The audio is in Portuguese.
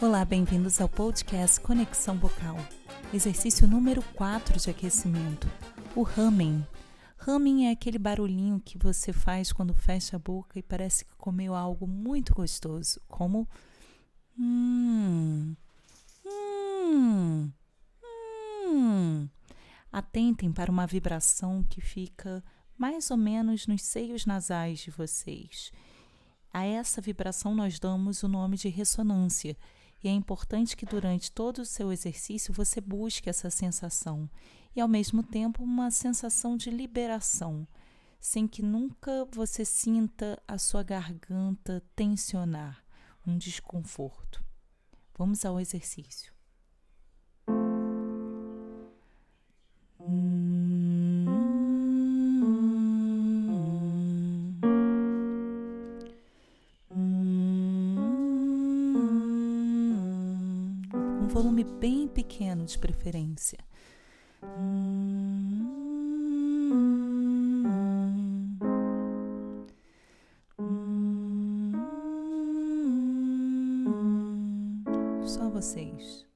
Olá, bem-vindos ao podcast Conexão Vocal. Exercício número 4 de aquecimento, o humming. Humming é aquele barulhinho que você faz quando fecha a boca e parece que comeu algo muito gostoso, como hum, hum, hum. Atentem para uma vibração que fica mais ou menos nos seios nasais de vocês. A essa vibração nós damos o nome de ressonância e é importante que durante todo o seu exercício você busque essa sensação e, ao mesmo tempo, uma sensação de liberação, sem que nunca você sinta a sua garganta tensionar, um desconforto. Vamos ao exercício. Um volume bem pequeno de preferência. Só vocês.